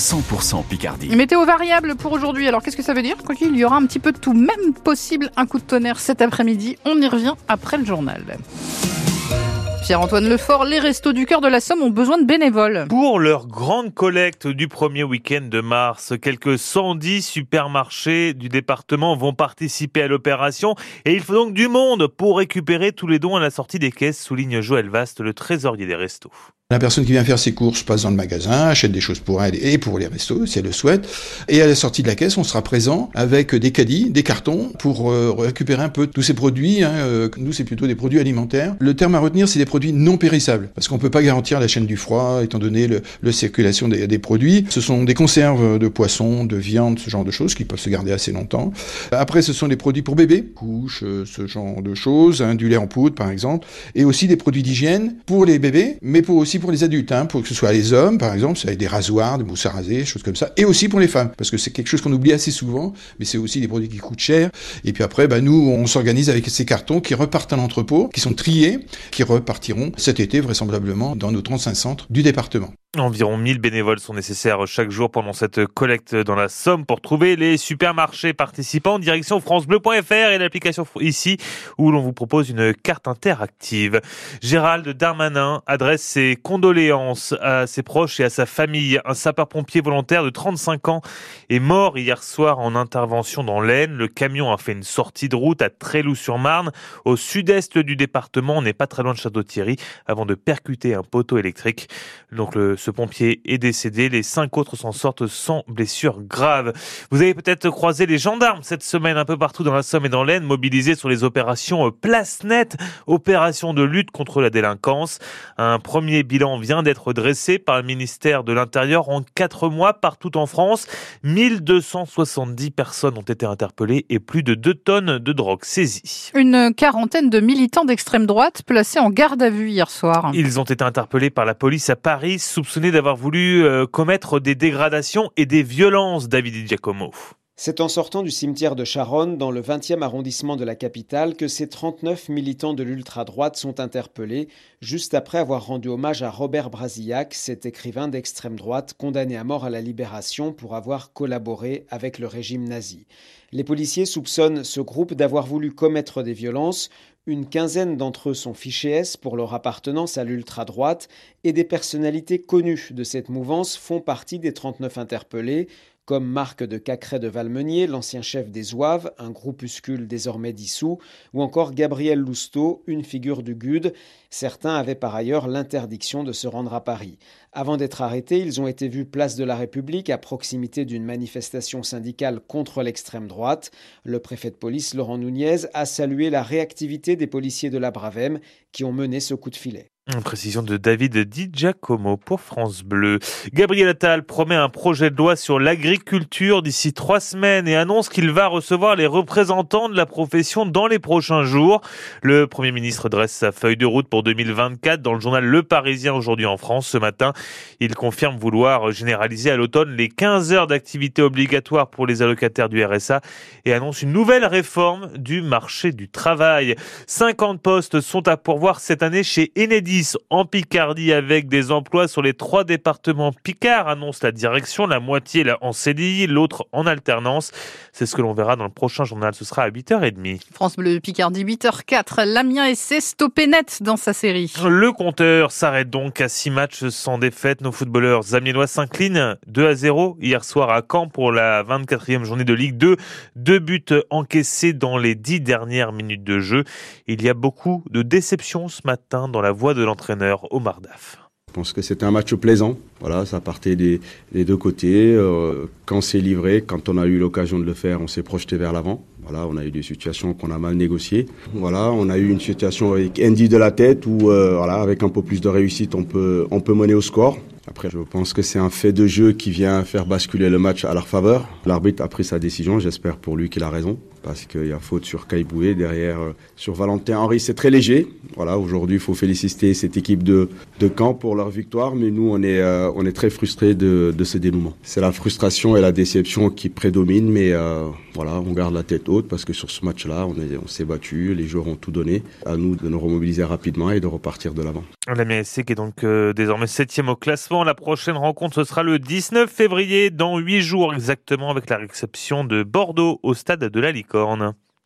100% Picardie. Météo variable pour aujourd'hui. Alors qu'est-ce que ça veut dire? Quoi qu'il y aura un petit peu de tout, même possible un coup de tonnerre cet après-midi. On y revient après le journal. Pierre-Antoine Lefort, les Restos du Cœur de la Somme ont besoin de bénévoles. Pour leur grande collecte du premier week-end de mars, quelques 110 supermarchés du département vont participer à l'opération et il faut donc du monde pour récupérer tous les dons à la sortie des caisses, souligne Joël Vaste, le trésorier des restos. La personne qui vient faire ses courses passe dans le magasin, achète des choses pour elle et pour les restos, si elle le souhaite. Et à la sortie de la caisse, on sera présent avec des caddies, des cartons, pour euh, récupérer un peu tous ces produits. Hein, euh, nous, c'est plutôt des produits alimentaires. Le terme à retenir, c'est des produits non périssables, parce qu'on peut pas garantir la chaîne du froid, étant donné le circulation des, produits. Ce sont des conserves de poissons, de viande, ce genre de choses, qui peuvent se garder assez longtemps. Après, ce sont des produits pour bébés, couches, euh, ce genre de choses, du lait en poudre, par exemple, et aussi des produits d'hygiène pour les bébés, mais pour aussi pour les adultes, hein, pour que ce soit les hommes, par exemple, c'est avec des rasoirs, des mousses à choses comme ça, et aussi pour les femmes, parce que c'est quelque chose qu'on oublie assez souvent, mais c'est aussi des produits qui coûtent cher. Et puis après, bah, nous, on s'organise avec ces cartons qui repartent à l'entrepôt, qui sont triés, qui repartiront cet été vraisemblablement dans nos 35 centres du département. Environ 1000 bénévoles sont nécessaires chaque jour pendant cette collecte dans la Somme pour trouver les supermarchés participants. Direction francebleu.fr et l'application ici où l'on vous propose une carte interactive. Gérald Darmanin adresse ses condoléances à ses proches et à sa famille. Un sapeur-pompier volontaire de 35 ans est mort hier soir en intervention dans l'Aisne. Le camion a fait une sortie de route à Tréloux-sur-Marne au sud-est du département. On n'est pas très loin de Château-Thierry avant de percuter un poteau électrique. Donc le ce pompier est décédé. Les cinq autres s'en sortent sans blessures graves. Vous avez peut-être croisé les gendarmes cette semaine un peu partout dans la Somme et dans l'Aisne, mobilisés sur les opérations Place Net, opération de lutte contre la délinquance. Un premier bilan vient d'être dressé par le ministère de l'Intérieur en quatre mois partout en France. 1270 personnes ont été interpellées et plus de 2 tonnes de drogue saisies. Une quarantaine de militants d'extrême droite placés en garde à vue hier soir. Ils ont été interpellés par la police à Paris, soupçonnés d'avoir voulu euh, commettre des dégradations et des violences, David. C'est en sortant du cimetière de Charonne, dans le 20e arrondissement de la capitale, que ces 39 militants de l'ultra-droite sont interpellés, juste après avoir rendu hommage à Robert Brasillac, cet écrivain d'extrême droite condamné à mort à la libération pour avoir collaboré avec le régime nazi. Les policiers soupçonnent ce groupe d'avoir voulu commettre des violences. Une quinzaine d'entre eux sont fichés S pour leur appartenance à l'ultra-droite et des personnalités connues de cette mouvance font partie des 39 interpellés comme Marc de Cacré de Valmenier, l'ancien chef des Zouaves, un groupuscule désormais dissous, ou encore Gabriel Lousteau, une figure du GUD. Certains avaient par ailleurs l'interdiction de se rendre à Paris. Avant d'être arrêtés, ils ont été vus place de la République à proximité d'une manifestation syndicale contre l'extrême droite. Le préfet de police, Laurent Nunez, a salué la réactivité des policiers de la Bravem qui ont mené ce coup de filet. Une précision de David Di Giacomo pour France Bleu. Gabriel Attal promet un projet de loi sur l'agriculture d'ici trois semaines et annonce qu'il va recevoir les représentants de la profession dans les prochains jours. Le Premier ministre dresse sa feuille de route pour 2024 dans le journal Le Parisien aujourd'hui en France. Ce matin, il confirme vouloir généraliser à l'automne les 15 heures d'activité obligatoire pour les allocataires du RSA et annonce une nouvelle réforme du marché du travail. 50 postes sont à pourvoir cette année chez Enedis en Picardie avec des emplois sur les trois départements Picard, annonce la direction, la moitié en CDI, l'autre en alternance. C'est ce que l'on verra dans le prochain journal, ce sera à 8h30. France Bleu Picardie 8h04, Lamien essaie stoppé net dans sa série. Le compteur s'arrête donc à 6 matchs sans défaite. Nos footballeurs amiénois s'inclinent 2 à 0 hier soir à Caen pour la 24e journée de Ligue 2. Deux buts encaissés dans les 10 dernières minutes de jeu. Il y a beaucoup de déceptions ce matin dans la voie de l'entraîneur Omar Daf. Je pense que c'était un match plaisant. Voilà, ça partait des, des deux côtés. Euh, quand c'est livré, quand on a eu l'occasion de le faire, on s'est projeté vers l'avant. Voilà, on a eu des situations qu'on a mal négociées. Voilà, on a eu une situation avec Andy de la tête où, euh, voilà, avec un peu plus de réussite, on peut, on peut mener au score. Après, je pense que c'est un fait de jeu qui vient faire basculer le match à leur faveur. L'arbitre a pris sa décision, j'espère pour lui qu'il a raison. Parce qu'il y a faute sur Caiboué derrière euh, sur Valentin Henry. C'est très léger. Voilà aujourd'hui il faut féliciter cette équipe de, de Caen pour leur victoire mais nous on est euh, on est très frustrés de, de ce dénouement c'est la frustration et la déception qui prédominent mais euh, voilà on garde la tête haute parce que sur ce match là on est on s'est battu les joueurs ont tout donné. À nous de nous remobiliser rapidement et de repartir de l'avant. La MSC qui est donc désormais septième au classement. La prochaine rencontre ce sera le 19 février dans huit jours exactement avec la réception de Bordeaux au stade de la Licorne